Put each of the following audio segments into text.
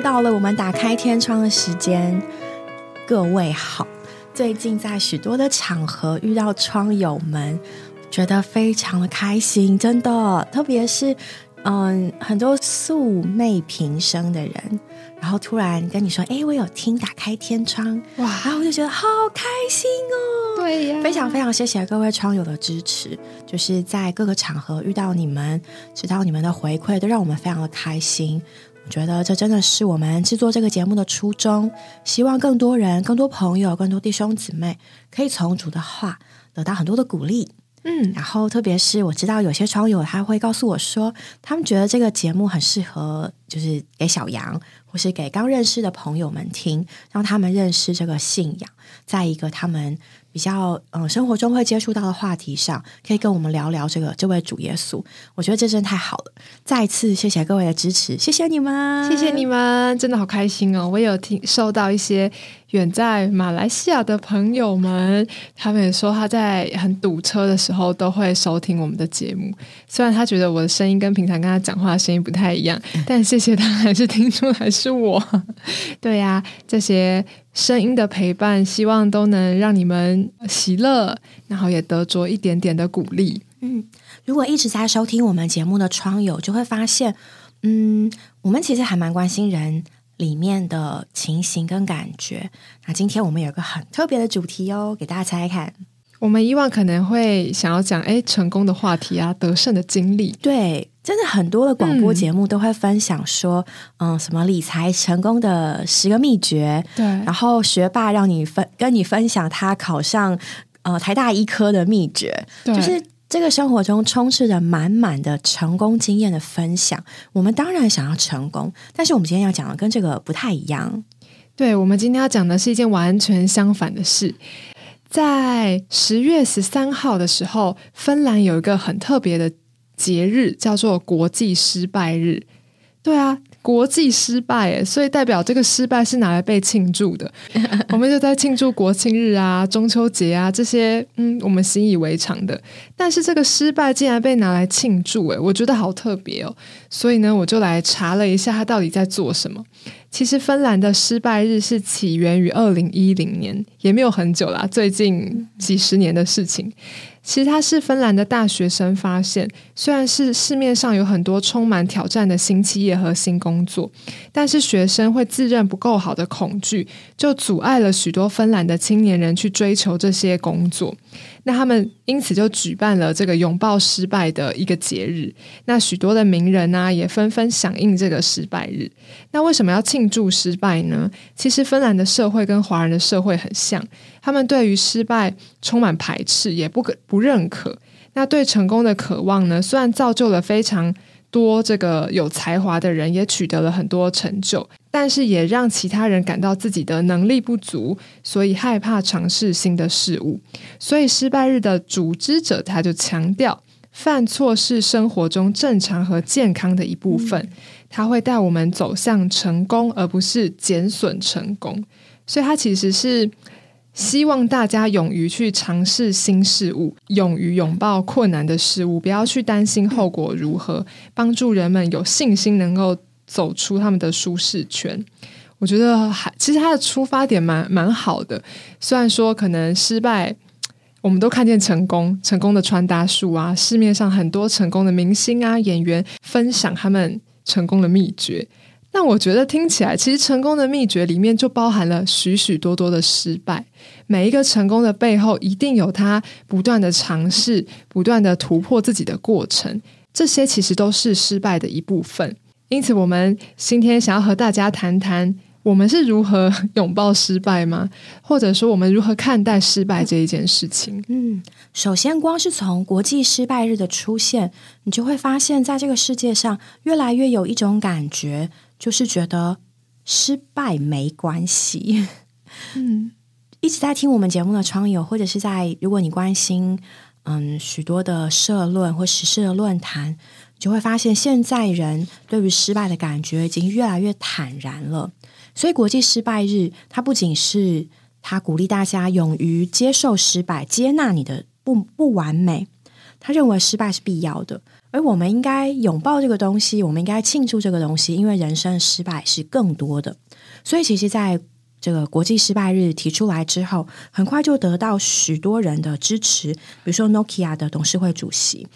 到了我们打开天窗的时间。各位好，最近在许多的场合遇到窗友们，觉得非常的开心，真的，特别是嗯，很多素昧平生的人，然后突然跟你说：“哎，我有听打开天窗。”哇，然后我就觉得好开心哦。对呀，非常非常谢谢各位窗友的支持，就是在各个场合遇到你们，知道你们的回馈，都让我们非常的开心。觉得这真的是我们制作这个节目的初衷，希望更多人、更多朋友、更多弟兄姊妹可以从主的话得到很多的鼓励。嗯，然后特别是我知道有些窗友他会告诉我说，他们觉得这个节目很适合，就是给小杨或是给刚认识的朋友们听，让他们认识这个信仰，在一个他们。比较嗯，生活中会接触到的话题上，可以跟我们聊聊这个这位主耶稣。我觉得这真的太好了！再次谢谢各位的支持，谢谢你们，谢谢你们，真的好开心哦！我有听收到一些远在马来西亚的朋友们，他们也说他在很堵车的时候都会收听我们的节目。虽然他觉得我的声音跟平常跟他讲话的声音不太一样，但谢谢他还是听出来是我。对呀，这些。声音的陪伴，希望都能让你们喜乐，然后也得着一点点的鼓励。嗯，如果一直在收听我们节目的窗友，就会发现，嗯，我们其实还蛮关心人里面的情形跟感觉。那今天我们有个很特别的主题哦，给大家猜猜看。我们以往可能会想要讲，哎，成功的话题啊，得胜的经历。对。真的很多的广播节目都会分享说，嗯，什么理财成功的十个秘诀，对，然后学霸让你分跟你分享他考上呃台大医科的秘诀，就是这个生活中充斥着满满的成功经验的分享。我们当然想要成功，但是我们今天要讲的跟这个不太一样。对，我们今天要讲的是一件完全相反的事。在十月十三号的时候，芬兰有一个很特别的。节日叫做国际失败日，对啊，国际失败，所以代表这个失败是拿来被庆祝的。我们就在庆祝国庆日啊、中秋节啊这些，嗯，我们习以为常的。但是这个失败竟然被拿来庆祝，诶，我觉得好特别哦。所以呢，我就来查了一下，他到底在做什么。其实芬兰的失败日是起源于二零一零年，也没有很久啦，最近几十年的事情。其实它是芬兰的大学生发现，虽然是市面上有很多充满挑战的新企业和新工作，但是学生会自认不够好的恐惧，就阻碍了许多芬兰的青年人去追求这些工作。那他们因此就举办了这个拥抱失败的一个节日。那许多的名人呢，也纷纷响应这个失败日。那为什么要庆祝失败呢？其实芬兰的社会跟华人的社会很像，他们对于失败充满排斥，也不可不认可。那对成功的渴望呢，虽然造就了非常。多这个有才华的人也取得了很多成就，但是也让其他人感到自己的能力不足，所以害怕尝试新的事物。所以失败日的组织者他就强调，犯错是生活中正常和健康的一部分，他会带我们走向成功，而不是减损成功。所以他其实是。希望大家勇于去尝试新事物，勇于拥抱困难的事物，不要去担心后果如何，帮助人们有信心能够走出他们的舒适圈。我觉得还其实他的出发点蛮蛮好的，虽然说可能失败，我们都看见成功，成功的穿搭术啊，市面上很多成功的明星啊演员分享他们成功的秘诀。那我觉得听起来，其实成功的秘诀里面就包含了许许多多的失败。每一个成功的背后，一定有他不断的尝试、不断的突破自己的过程。这些其实都是失败的一部分。因此，我们今天想要和大家谈谈，我们是如何拥抱失败吗？或者说，我们如何看待失败这一件事情？嗯，首先，光是从国际失败日的出现，你就会发现，在这个世界上，越来越有一种感觉。就是觉得失败没关系，嗯，一直在听我们节目的窗友，或者是在如果你关心嗯许多的社论或时事的论坛，就会发现现在人对于失败的感觉已经越来越坦然了。所以国际失败日，它不仅是他鼓励大家勇于接受失败，接纳你的不不完美，他认为失败是必要的，而我们应该拥抱这个东西，我们应该庆祝这个东西，因为人生失败是更多的。所以，其实，在这个国际失败日提出来之后，很快就得到许多人的支持，比如说 Nokia 的董事会主席。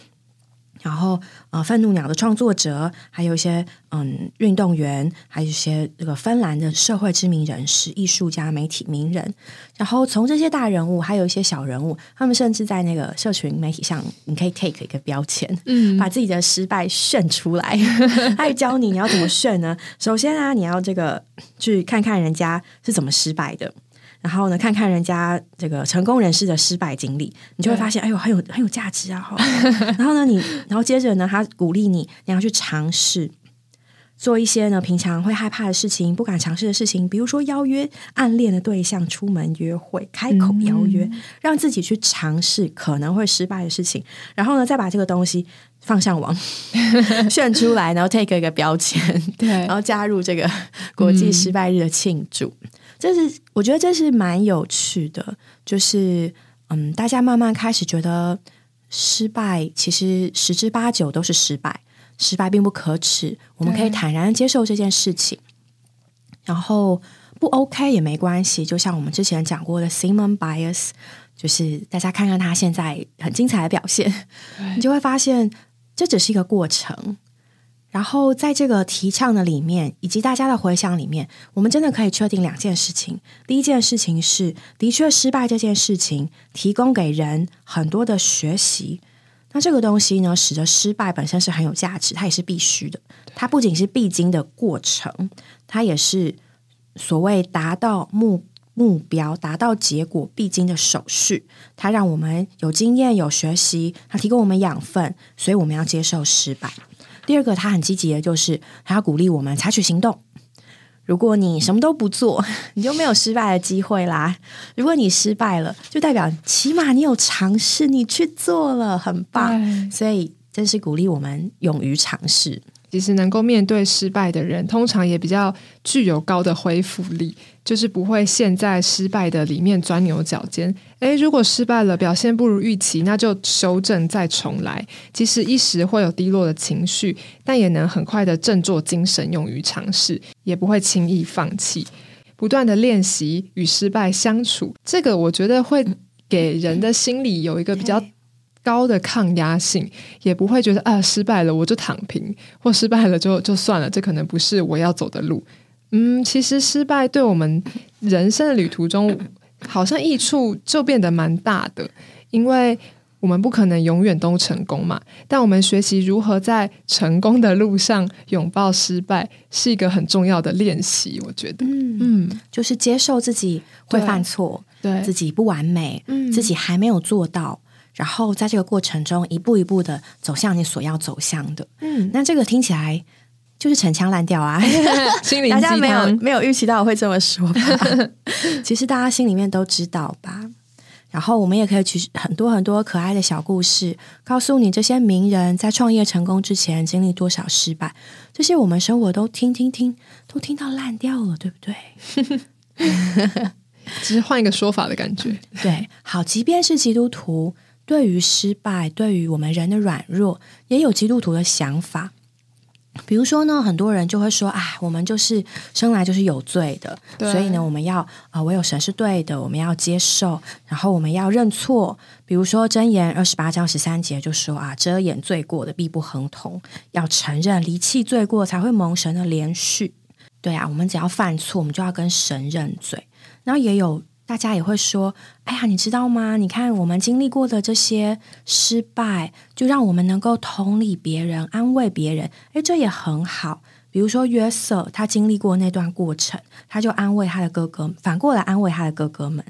然后，呃，愤怒鸟的创作者，还有一些嗯运动员，还有一些这个芬兰的社会知名人士、艺术家、媒体名人。然后从这些大人物，还有一些小人物，他们甚至在那个社群媒体上，你可以 take 一个标签，嗯，把自己的失败炫出来。他教你你要怎么炫呢？首先啊，你要这个去看看人家是怎么失败的。然后呢，看看人家这个成功人士的失败经历，你就会发现，哎呦，很有很有价值啊！然后呢，你然后接着呢，他鼓励你，你要去尝试做一些呢平常会害怕的事情、不敢尝试的事情，比如说邀约暗恋的对象出门约会，开口邀约，让自己去尝试可能会失败的事情，然后呢，再把这个东西放上网 炫出来，然后 take 一个标签，对，然后加入这个国际失败日的庆祝。这是我觉得这是蛮有趣的，就是嗯，大家慢慢开始觉得失败其实十之八九都是失败，失败并不可耻，我们可以坦然接受这件事情，然后不 OK 也没关系。就像我们之前讲过的 Simon Bias，就是大家看看他现在很精彩的表现，你就会发现这只是一个过程。然后在这个提倡的里面，以及大家的回想里面，我们真的可以确定两件事情。第一件事情是，的确失败这件事情提供给人很多的学习。那这个东西呢，使得失败本身是很有价值，它也是必须的。它不仅是必经的过程，它也是所谓达到目目标、达到结果必经的手续。它让我们有经验、有学习，它提供我们养分，所以我们要接受失败。第二个，它很积极的，就是它要鼓励我们采取行动。如果你什么都不做，你就没有失败的机会啦。如果你失败了，就代表起码你有尝试，你去做了，很棒。所以，真是鼓励我们勇于尝试。其实能够面对失败的人，通常也比较具有高的恢复力，就是不会陷在失败的里面钻牛角尖。诶，如果失败了，表现不如预期，那就修正再重来。即使一时会有低落的情绪，但也能很快的振作精神，勇于尝试，也不会轻易放弃。不断的练习与失败相处，这个我觉得会给人的心理有一个比较。高的抗压性，也不会觉得啊失败了我就躺平，或失败了就就算了，这可能不是我要走的路。嗯，其实失败对我们人生的旅途中，好像益处就变得蛮大的，因为我们不可能永远都成功嘛。但我们学习如何在成功的路上拥抱失败，是一个很重要的练习。我觉得，嗯，就是接受自己会犯错，对自己不完美，自己还没有做到。然后在这个过程中，一步一步的走向你所要走向的。嗯，那这个听起来就是陈腔滥调啊！大家没有没有预期到我会这么说吧？其实大家心里面都知道吧。然后我们也可以举很多很多可爱的小故事，告诉你这些名人在创业成功之前经历多少失败。这些我们生活都听听听，都听到烂掉了，对不对？只是换一个说法的感觉。对，好，即便是基督徒。对于失败，对于我们人的软弱，也有基督徒的想法。比如说呢，很多人就会说：“啊，我们就是生来就是有罪的，所以呢，我们要啊，唯有神是对的，我们要接受，然后我们要认错。”比如说《箴言》二十八章十三节就说：“啊，遮掩罪过的必不亨通，要承认离弃罪过，才会蒙神的连续。”对啊，我们只要犯错，我们就要跟神认罪。然后也有。大家也会说：“哎呀，你知道吗？你看我们经历过的这些失败，就让我们能够同理别人、安慰别人。哎，这也很好。比如说约瑟，他经历过那段过程，他就安慰他的哥哥，反过来安慰他的哥哥们。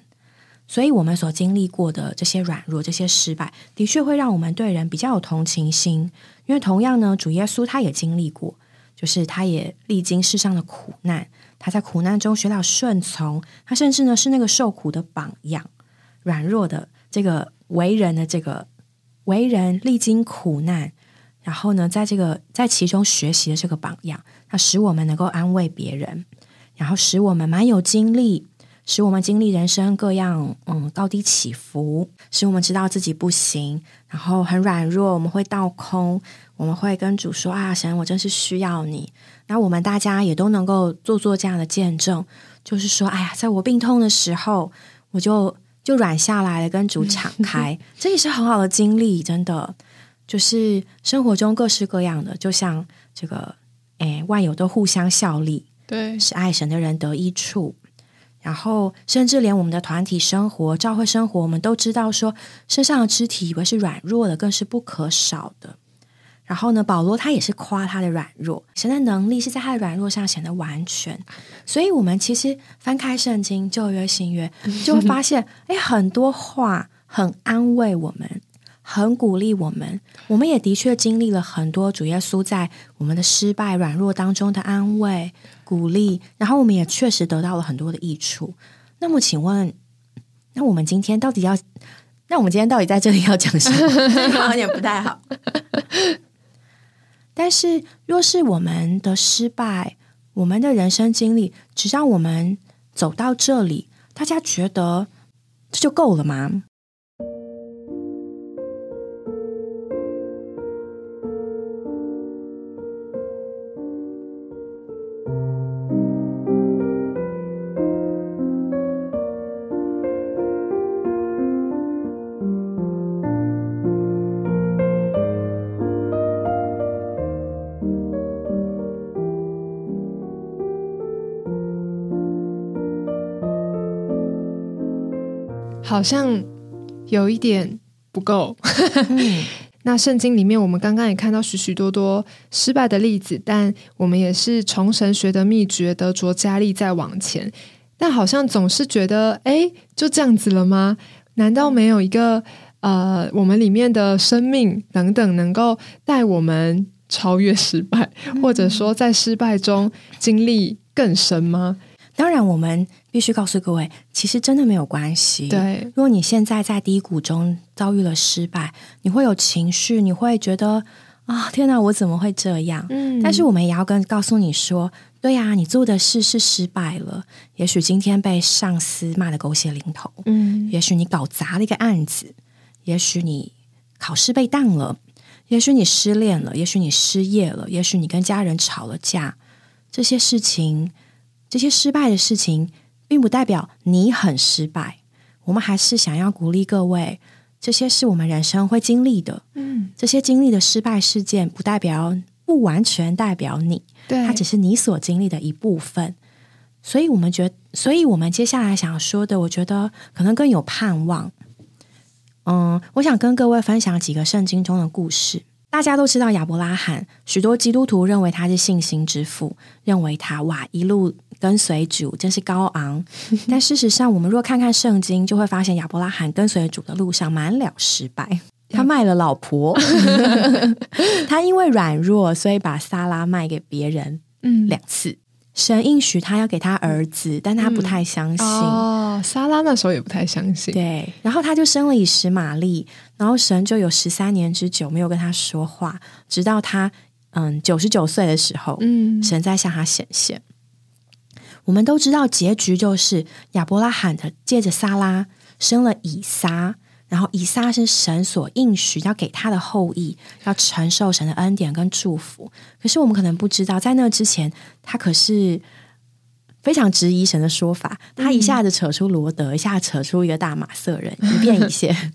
所以，我们所经历过的这些软弱、这些失败，的确会让我们对人比较有同情心。因为同样呢，主耶稣他也经历过，就是他也历经世上的苦难。”他在苦难中学到顺从，他甚至呢是那个受苦的榜样，软弱的这个为人的这个为人历经苦难，然后呢在这个在其中学习的这个榜样，它使我们能够安慰别人，然后使我们蛮有精力，使我们经历人生各样嗯高低起伏，使我们知道自己不行，然后很软弱，我们会倒空，我们会跟主说啊，神，我真是需要你。那我们大家也都能够做做这样的见证，就是说，哎呀，在我病痛的时候，我就就软下来了，跟主敞开，这也是很好的经历，真的。就是生活中各式各样的，就像这个，哎，万有都互相效力，对，是爱神的人得益处。然后，甚至连我们的团体生活、教会生活，我们都知道说，身上的肢体以为是软弱的，更是不可少的。然后呢，保罗他也是夸他的软弱，神的能力是在他的软弱上显得完全。所以，我们其实翻开圣经旧约、新约，就会发现，哎，很多话很安慰我们。很鼓励我们，我们也的确经历了很多主耶稣在我们的失败、软弱当中的安慰、鼓励，然后我们也确实得到了很多的益处。那么，请问，那我们今天到底要？那我们今天到底在这里要讲什么？有点不太好。但是，若是我们的失败，我们的人生经历，只让我们走到这里，大家觉得这就够了吗？好像有一点不够。那圣经里面，我们刚刚也看到许许多多失败的例子，但我们也是从神学的秘诀，得着加力在往前。但好像总是觉得，哎，就这样子了吗？难道没有一个呃，我们里面的生命等等，能够带我们超越失败，或者说在失败中经历更深吗？当然，我们必须告诉各位，其实真的没有关系。对，如果你现在在低谷中遭遇了失败，你会有情绪，你会觉得啊，天哪，我怎么会这样？嗯，但是我们也要跟告诉你说，对呀，你做的事是失败了。也许今天被上司骂的狗血淋头，嗯，也许你搞砸了一个案子，也许你考试被当了，也许你失恋了，也许你失业了，也许你跟家人吵了架，这些事情。这些失败的事情，并不代表你很失败。我们还是想要鼓励各位，这些是我们人生会经历的。嗯，这些经历的失败事件，不代表不完全代表你，对，它只是你所经历的一部分。所以，我们觉，所以我们接下来想说的，我觉得可能更有盼望。嗯，我想跟各位分享几个圣经中的故事。大家都知道亚伯拉罕，许多基督徒认为他是信心之父，认为他哇一路跟随主真是高昂。但事实上，我们若看看圣经，就会发现亚伯拉罕跟随主的路上满了失败。他卖了老婆，他因为软弱，所以把撒拉卖给别人，嗯，两次。神应许他要给他儿子，但他不太相信。哦，莎拉那时候也不太相信。对，然后他就生了以实玛利，然后神就有十三年之久没有跟他说话，直到他嗯九十九岁的时候，嗯，神在向他显现。我们都知道结局就是亚伯拉罕的借着撒拉生了以撒。然后以撒是神所应许要给他的后裔，要承受神的恩典跟祝福。可是我们可能不知道，在那之前，他可是非常质疑神的说法。他一下子扯出罗德，一下扯出一个大马色人，一变一线。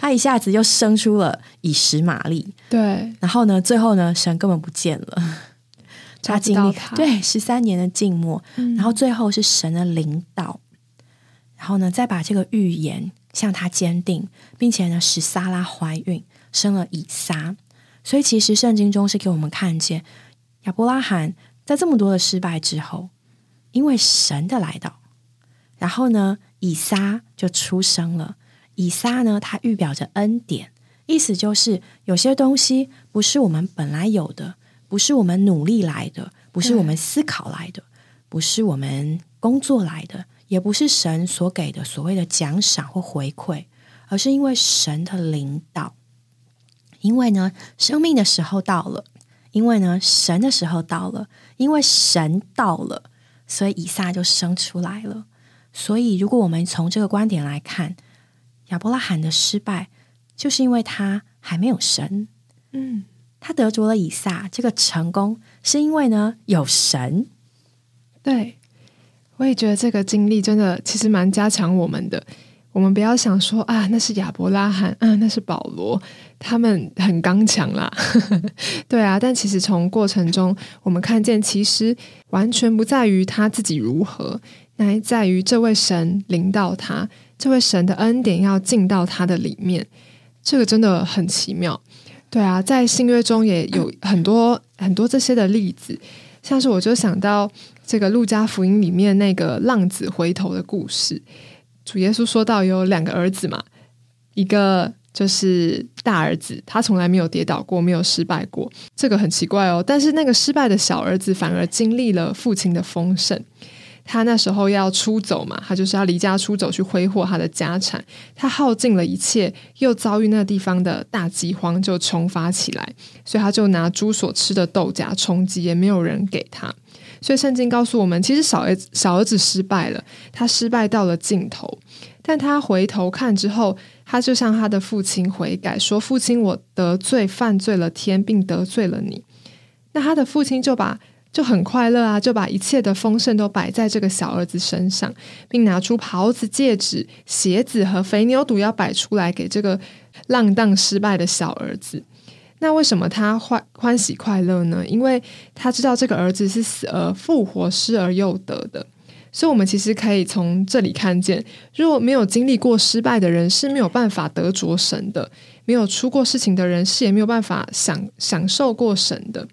他一下子又生出了以实玛利。对，然后呢，最后呢，神根本不见了。他经历对十三年的静默，然后最后是神的领导，然后呢，再把这个预言。向他坚定，并且呢，使撒拉怀孕，生了以撒。所以，其实圣经中是给我们看见亚伯拉罕在这么多的失败之后，因为神的来到，然后呢，以撒就出生了。以撒呢，它预表着恩典，意思就是有些东西不是我们本来有的，不是我们努力来的，不是我们思考来的，不是我们工作来的。也不是神所给的所谓的奖赏或回馈，而是因为神的领导。因为呢，生命的时候到了；因为呢，神的时候到了；因为神到了，所以以撒就生出来了。所以，如果我们从这个观点来看，亚伯拉罕的失败，就是因为他还没有神。嗯，他得着了以撒，这个成功是因为呢有神。对，我也觉得这个经历真的其实蛮加强我们的。我们不要想说啊，那是亚伯拉罕，嗯，那是保罗，他们很刚强啦。对啊，但其实从过程中，我们看见，其实完全不在于他自己如何，乃在于这位神领导他，这位神的恩典要进到他的里面。这个真的很奇妙。对啊，在新约中也有很多很多这些的例子，像是我就想到这个路加福音里面那个浪子回头的故事。主耶稣说到有两个儿子嘛，一个就是大儿子，他从来没有跌倒过，没有失败过，这个很奇怪哦。但是那个失败的小儿子反而经历了父亲的丰盛。他那时候要出走嘛，他就是要离家出走去挥霍他的家产。他耗尽了一切，又遭遇那个地方的大饥荒，就穷乏起来，所以他就拿猪所吃的豆荚充饥，也没有人给他。所以圣经告诉我们，其实小儿子小儿子失败了，他失败到了尽头，但他回头看之后，他就向他的父亲悔改，说：“父亲，我得罪犯罪了天，并得罪了你。”那他的父亲就把就很快乐啊，就把一切的丰盛都摆在这个小儿子身上，并拿出袍子、戒指、鞋子和肥牛肚要摆出来给这个浪荡失败的小儿子。那为什么他欢欢喜快乐呢？因为他知道这个儿子是死而复活、失而又得的。所以，我们其实可以从这里看见，如果没有经历过失败的人是没有办法得着神的；没有出过事情的人是也没有办法享享受过神的。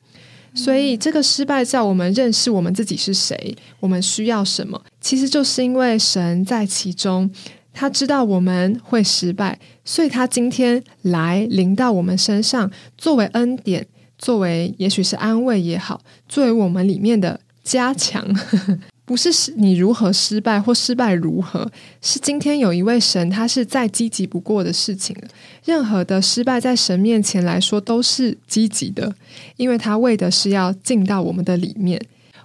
所以，这个失败叫我们认识我们自己是谁，我们需要什么，其实就是因为神在其中。他知道我们会失败，所以他今天来临到我们身上，作为恩典，作为也许是安慰也好，作为我们里面的加强，不是你如何失败或失败如何，是今天有一位神，他是再积极不过的事情了。任何的失败在神面前来说都是积极的，因为他为的是要进到我们的里面。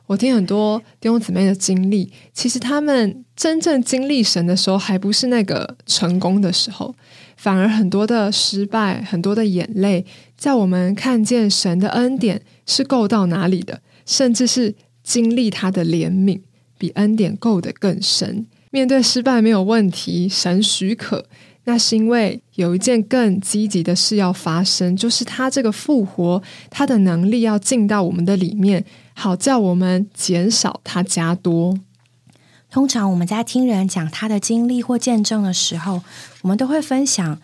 我听很多弟兄姊妹的经历，其实他们真正经历神的时候，还不是那个成功的时候，反而很多的失败、很多的眼泪，在我们看见神的恩典是够到哪里的，甚至是经历他的怜悯，比恩典够得更深。面对失败没有问题，神许可，那是因为有一件更积极的事要发生，就是他这个复活，他的能力要进到我们的里面。好叫我们减少他加多。通常我们在听人讲他的经历或见证的时候，我们都会分享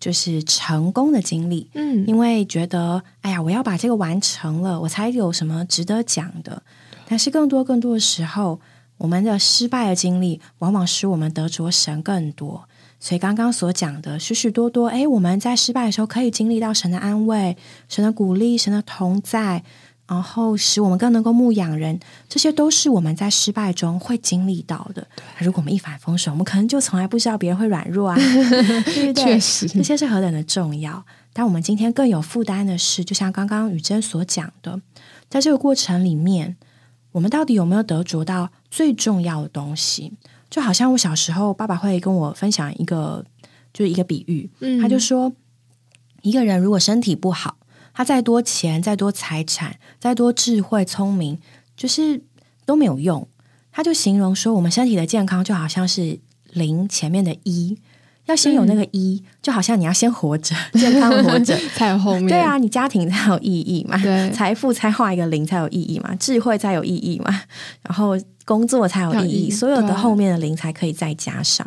就是成功的经历，嗯，因为觉得哎呀，我要把这个完成了，我才有什么值得讲的。但是更多更多的时候，我们的失败的经历，往往使我们得着神更多。所以刚刚所讲的许许多多，哎，我们在失败的时候可以经历到神的安慰、神的鼓励、神的同在。然后使我们更能够牧养人，这些都是我们在失败中会经历到的。如果我们一帆风顺，我们可能就从来不知道别人会软弱啊，对不对？确实，这些是何等的重要。但我们今天更有负担的是，就像刚刚雨珍所讲的，在这个过程里面，我们到底有没有得着到最重要的东西？就好像我小时候，爸爸会跟我分享一个，就是一个比喻，他就说，一个人如果身体不好。他再多钱、再多财产、再多智慧、聪明，就是都没有用。他就形容说，我们身体的健康就好像是零前面的一，要先有那个一，就好像你要先活着，健康活着 才有后面。对啊，你家庭才有意义嘛，对，财富才画一个零才有意义嘛，智慧才有意义嘛，然后工作才有意义，所有的后面的零才可以再加上。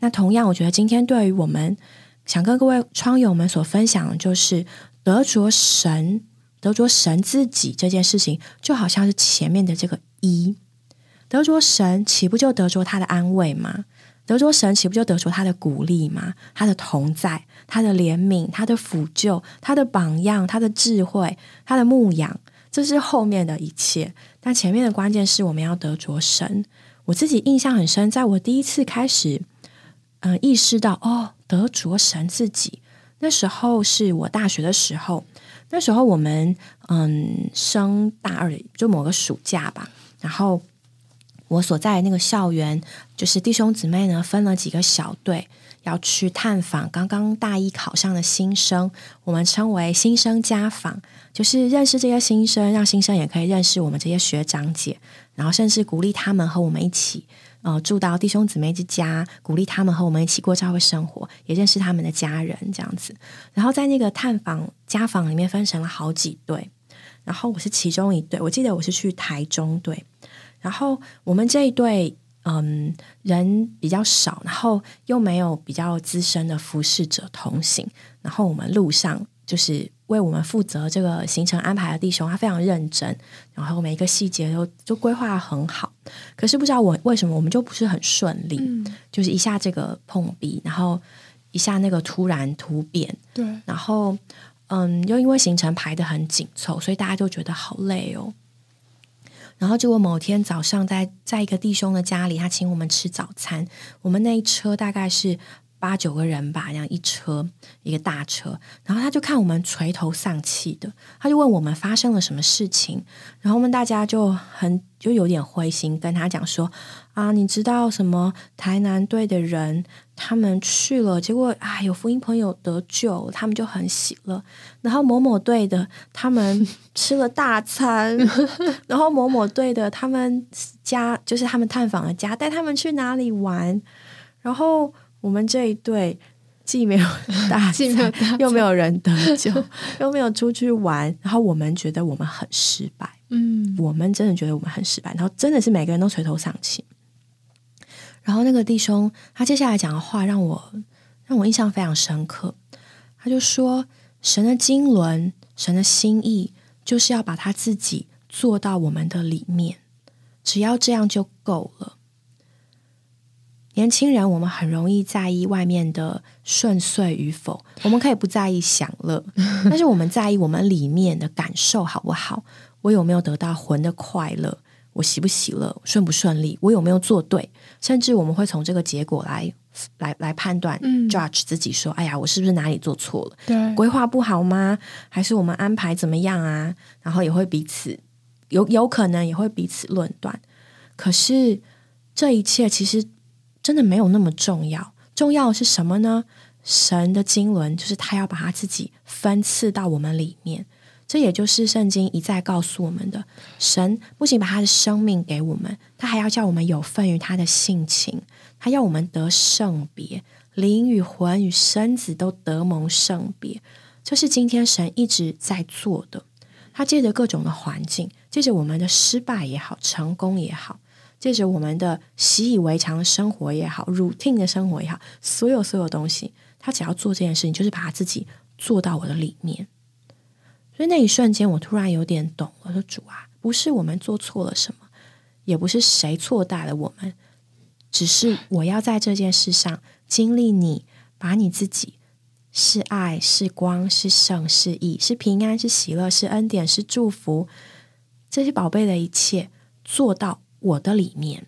那同样，我觉得今天对于我们想跟各位窗友们所分享的就是。得着神，得着神自己这件事情，就好像是前面的这个一。得着神，岂不就得着他的安慰吗？得着神，岂不就得着他的鼓励吗？他的同在，他的怜悯，他的抚救，他的榜样，他的智慧，他的牧养，这是后面的一切。但前面的关键是我们要得着神。我自己印象很深，在我第一次开始，嗯，意识到哦，得着神自己。那时候是我大学的时候，那时候我们嗯升大二，就某个暑假吧。然后我所在的那个校园，就是弟兄姊妹呢分了几个小队，要去探访刚刚大一考上的新生，我们称为新生家访，就是认识这些新生，让新生也可以认识我们这些学长姐，然后甚至鼓励他们和我们一起，呃，住到弟兄姊妹之家，鼓励他们和我们一起过教会生活，也认识他们的家人这样子。然后在那个探访家访里面分成了好几队，然后我是其中一队，我记得我是去台中队。然后我们这一队，嗯，人比较少，然后又没有比较资深的服侍者同行。然后我们路上就是为我们负责这个行程安排的弟兄，他非常认真，然后每一个细节都就规划很好。可是不知道我为什么我们就不是很顺利，就是一下这个碰壁，然后一下那个突然突变，对，然后嗯，又因为行程排的很紧凑，所以大家就觉得好累哦。然后结果某天早上，在在一个弟兄的家里，他请我们吃早餐。我们那一车大概是八九个人吧，这样一车一个大车。然后他就看我们垂头丧气的，他就问我们发生了什么事情。然后我们大家就很就有点灰心，跟他讲说：“啊，你知道什么？台南队的人。”他们去了，结果啊，有福音朋友得救，他们就很喜乐。然后某某队的他们吃了大餐，然后某某队的他们家就是他们探访的家，带他们去哪里玩。然后我们这一队既没有大餐，又没有人得救，又没有出去玩。然后我们觉得我们很失败，嗯，我们真的觉得我们很失败。然后真的是每个人都垂头丧气。然后那个弟兄，他接下来讲的话让我让我印象非常深刻。他就说：“神的经纶，神的心意，就是要把他自己做到我们的里面，只要这样就够了。”年轻人，我们很容易在意外面的顺遂与否，我们可以不在意享乐，但是我们在意我们里面的感受好不好？我有没有得到魂的快乐？我喜不喜乐，顺不顺利，我有没有做对？甚至我们会从这个结果来来来判断，judge 自己说：“哎呀，我是不是哪里做错了？对，规划不好吗？还是我们安排怎么样啊？”然后也会彼此有有可能也会彼此论断。可是这一切其实真的没有那么重要。重要的是什么呢？神的经纶就是他要把他自己分赐到我们里面。这也就是圣经一再告诉我们的：神不仅把他的生命给我们，他还要叫我们有份于他的性情，他要我们得圣别，灵与魂与身子都得蒙圣别。这是今天神一直在做的。他借着各种的环境，借着我们的失败也好，成功也好，借着我们的习以为常的生活也好，routine 的生活也好，所有所有东西，他只要做这件事情，就是把他自己做到我的里面。所以那一瞬间，我突然有点懂我。说主啊，不是我们做错了什么，也不是谁错待了我们，只是我要在这件事上经历你，把你自己是爱、是光、是圣、是义、是平安、是喜乐、是恩典、是祝福，这些宝贝的一切做到我的里面。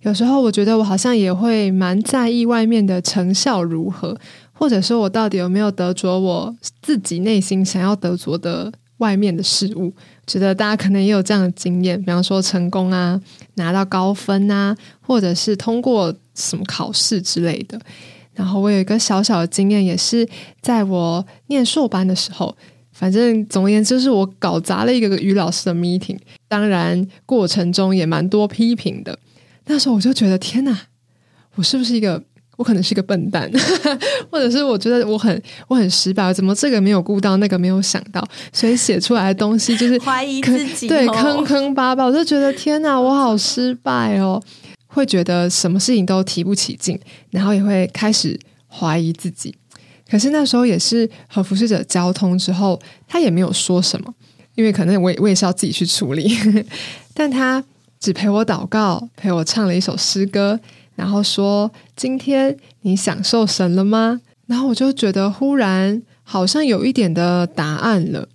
有时候我觉得我好像也会蛮在意外面的成效如何。或者说我到底有没有得着我自己内心想要得着的外面的事物？觉得大家可能也有这样的经验，比方说成功啊，拿到高分啊，或者是通过什么考试之类的。然后我有一个小小的经验，也是在我念硕班的时候，反正总而言之，是我搞砸了一个于老师的 meeting，当然过程中也蛮多批评的。那时候我就觉得，天哪，我是不是一个？我可能是个笨蛋，或者是我觉得我很我很失败，怎么这个没有顾到，那个没有想到，所以写出来的东西就是 怀疑自己，对，坑坑巴巴，我就觉得天哪，我好失败哦，会觉得什么事情都提不起劲，然后也会开始怀疑自己。可是那时候也是和服侍者交通之后，他也没有说什么，因为可能我也我也是要自己去处理，但他只陪我祷告，陪我唱了一首诗歌。然后说：“今天你享受神了吗？”然后我就觉得忽然好像有一点的答案了。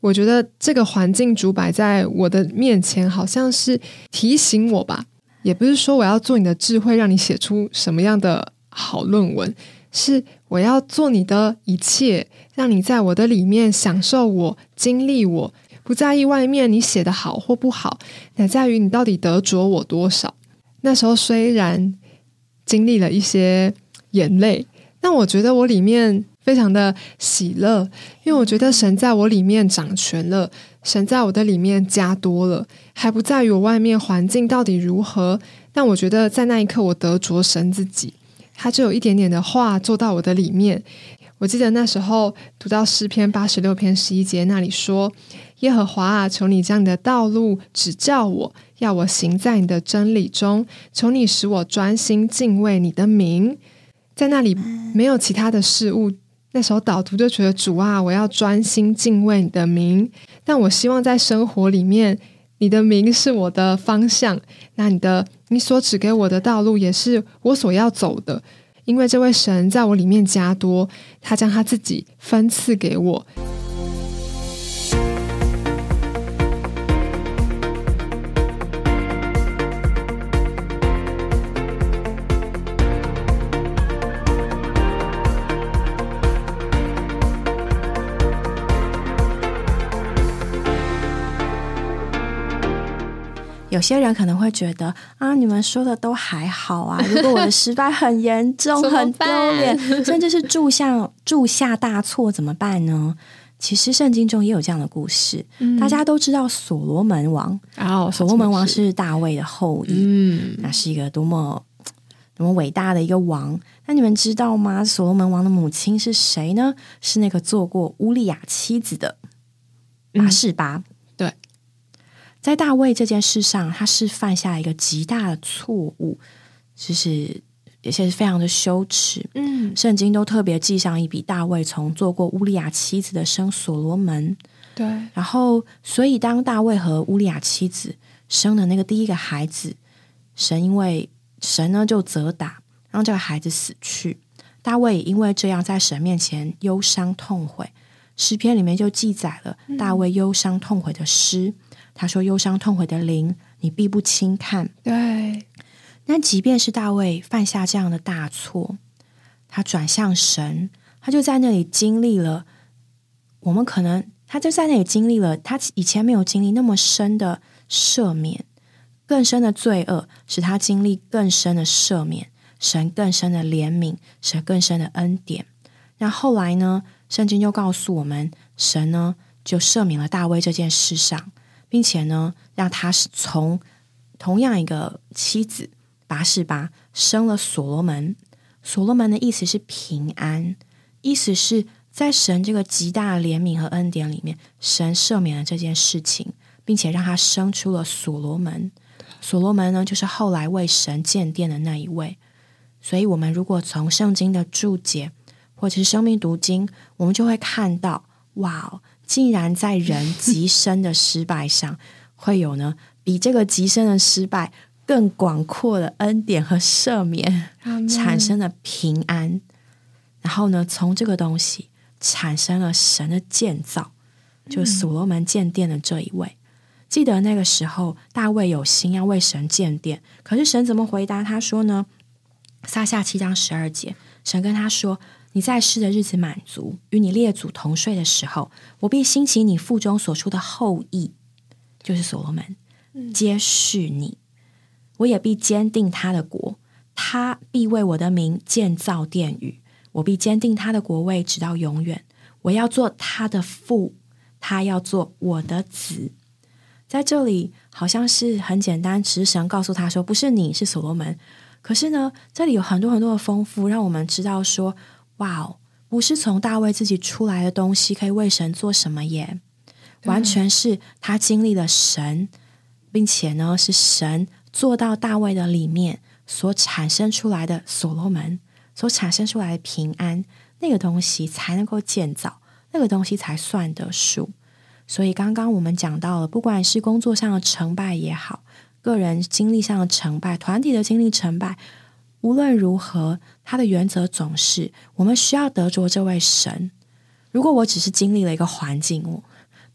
我觉得这个环境主摆在我的面前，好像是提醒我吧。也不是说我要做你的智慧，让你写出什么样的好论文，是我要做你的一切，让你在我的里面享受我、经历我，不在意外面你写的好或不好，乃在于你到底得着我多少。那时候虽然经历了一些眼泪，但我觉得我里面非常的喜乐，因为我觉得神在我里面掌权了，神在我的里面加多了，还不在于我外面环境到底如何。但我觉得在那一刻，我得着神自己，他就有一点点的话做到我的里面。我记得那时候读到诗篇八十六篇十一节那里说：“耶和华啊，求你将你的道路指教我，要我行在你的真理中。求你使我专心敬畏你的名。”在那里没有其他的事物。那时候导读就觉得主啊，我要专心敬畏你的名。但我希望在生活里面，你的名是我的方向。那你的你所指给我的道路，也是我所要走的。因为这位神在我里面加多，他将他自己分赐给我。有些人可能会觉得啊，你们说的都还好啊。如果我的失败很严重、很丢脸，甚至是铸下 铸下大错，怎么办呢？其实圣经中也有这样的故事。大家都知道所罗门王，哦，所罗门王是大卫的后裔，嗯，那是一个多么多么伟大的一个王。那你们知道吗？所罗门王的母亲是谁呢？是那个做过乌利亚妻子的拔示巴。在大卫这件事上，他是犯下一个极大的错误，就是而且是非常的羞耻。嗯，圣经都特别记上一笔，大卫从做过乌利亚妻子的生所罗门。对，然后所以当大卫和乌利亚妻子生的那个第一个孩子，神因为神呢就责打，让这个孩子死去。大卫因为这样在神面前忧伤痛悔，诗篇里面就记载了大卫忧伤痛悔的诗。他说：“忧伤痛悔的灵，你必不轻看。”对。那即便是大卫犯下这样的大错，他转向神，他就在那里经历了。我们可能他就在那里经历了他以前没有经历那么深的赦免，更深的罪恶使他经历更深的赦免，神更深的怜悯，神更深的恩典。那后来呢？圣经就告诉我们，神呢就赦免了大卫这件事上。并且呢，让他是从同样一个妻子拔示巴生了所罗门。所罗门的意思是平安，意思是在神这个极大的怜悯和恩典里面，神赦免了这件事情，并且让他生出了所罗门。所罗门呢，就是后来为神建殿的那一位。所以，我们如果从圣经的注解或者是生命读经，我们就会看到，哇！竟然在人极深的失败上，会有呢比这个极深的失败更广阔的恩典和赦免，产生了平安。然后呢，从这个东西产生了神的建造，就所罗门建殿的这一位。记得那个时候，大卫有心要为神建殿，可是神怎么回答他说呢？撒下七章十二节，神跟他说。你在世的日子满足，与你列祖同睡的时候，我必兴起你腹中所出的后裔，就是所罗门，皆是你。我也必坚定他的国，他必为我的名建造殿宇，我必坚定他的国位，直到永远。我要做他的父，他要做我的子。在这里，好像是很简单，只是神告诉他说：“不是你是所罗门。”可是呢，这里有很多很多的丰富，让我们知道说。哇哦，不是从大卫自己出来的东西可以为神做什么耶？完全是他经历了神，并且呢是神做到大卫的里面所产生出来的所罗门所产生出来的平安，那个东西才能够建造，那个东西才算得数。所以刚刚我们讲到了，不管是工作上的成败也好，个人经历上的成败，团体的经历成败。无论如何，他的原则总是我们需要得着这位神。如果我只是经历了一个环境，我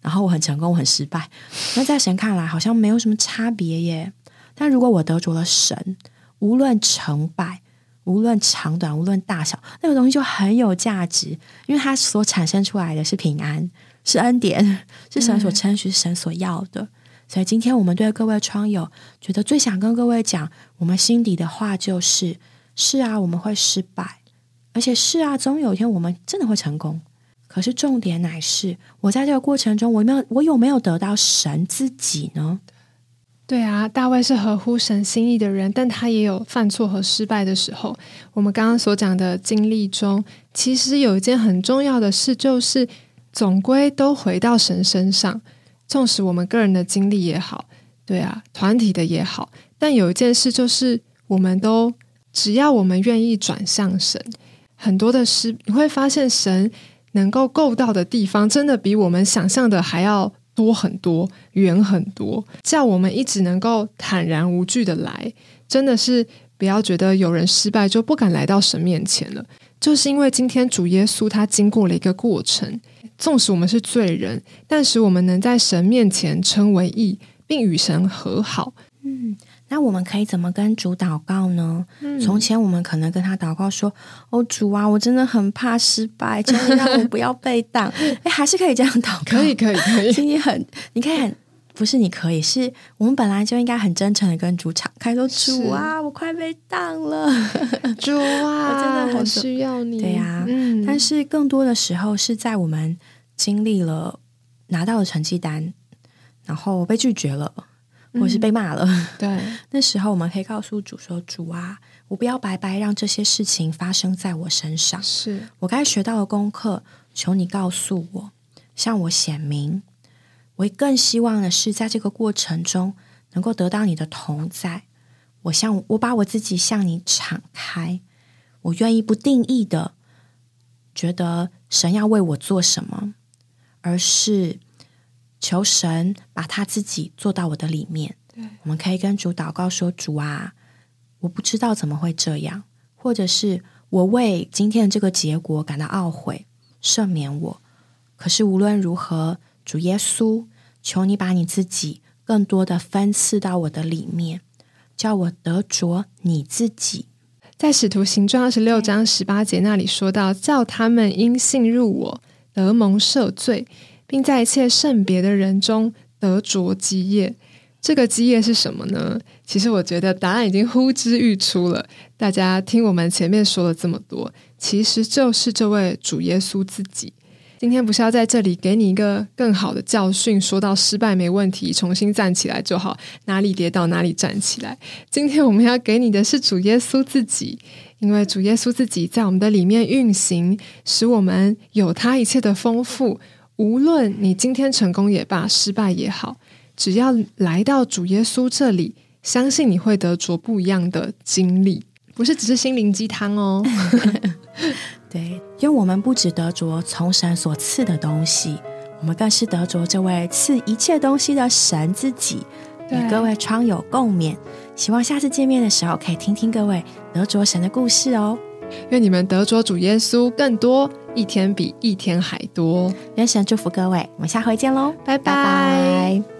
然后我很成功，我很失败，那在神看来好像没有什么差别耶。但如果我得着了神，无论成败，无论长短，无论大小，那个东西就很有价值，因为它所产生出来的是平安，是恩典，是神所称许，神所要的。所以今天我们对各位窗友，觉得最想跟各位讲，我们心底的话就是：是啊，我们会失败，而且是啊，总有一天我们真的会成功。可是重点乃是，我在这个过程中，我没有，我有没有得到神自己呢？对啊，大卫是合乎神心意的人，但他也有犯错和失败的时候。我们刚刚所讲的经历中，其实有一件很重要的事，就是总归都回到神身上。纵使我们个人的经历也好，对啊，团体的也好，但有一件事就是，我们都只要我们愿意转向神，很多的事你会发现，神能够够到的地方，真的比我们想象的还要。多很多，远很多，叫我们一直能够坦然无惧的来，真的是不要觉得有人失败就不敢来到神面前了。就是因为今天主耶稣他经过了一个过程，纵使我们是罪人，但是我们能在神面前称为义，并与神和好。嗯。那我们可以怎么跟主祷告呢？从前我们可能跟他祷告说：“哦，主啊，我真的很怕失败，请你让我不要被挡。” 哎，还是可以这样祷告，可以，可以，可以。今天很，你可以很，不是你可以，是我们本来就应该很真诚的跟主敞开说：“主啊，我快被当了，主啊，我真的很需要你。”对呀，嗯。但是更多的时候是在我们经历了拿到了成绩单，然后被拒绝了。或是被骂了，对，那时候我们可以告诉主说：“主啊，我不要白白让这些事情发生在我身上。是我该学到的功课，求你告诉我，向我显明。我更希望的是，在这个过程中能够得到你的同在。我向我把我自己向你敞开，我愿意不定义的觉得神要为我做什么，而是。”求神把他自己做到我的里面。对，我们可以跟主祷告说：“主啊，我不知道怎么会这样，或者是我为今天的这个结果感到懊悔，赦免我。可是无论如何，主耶稣，求你把你自己更多的分赐到我的里面，叫我得着你自己。”在使徒行传二十六章十八节那里说到：“叫他们因信入我，得蒙赦罪。”并在一切圣别的人中得着基业，这个基业是什么呢？其实我觉得答案已经呼之欲出了。大家听我们前面说了这么多，其实就是这位主耶稣自己。今天不是要在这里给你一个更好的教训，说到失败没问题，重新站起来就好，哪里跌倒哪里站起来。今天我们要给你的是主耶稣自己，因为主耶稣自己在我们的里面运行，使我们有他一切的丰富。无论你今天成功也罢，失败也好，只要来到主耶稣这里，相信你会得着不一样的经历，不是只是心灵鸡汤哦。对，因为我们不只得着从神所赐的东西，我们更是得着这位赐一切东西的神自己。与各位窗友共勉，希望下次见面的时候可以听听各位得着神的故事哦。愿你们得着主耶稣更多，一天比一天还多。愿神祝福各位，我们下回见喽，拜拜。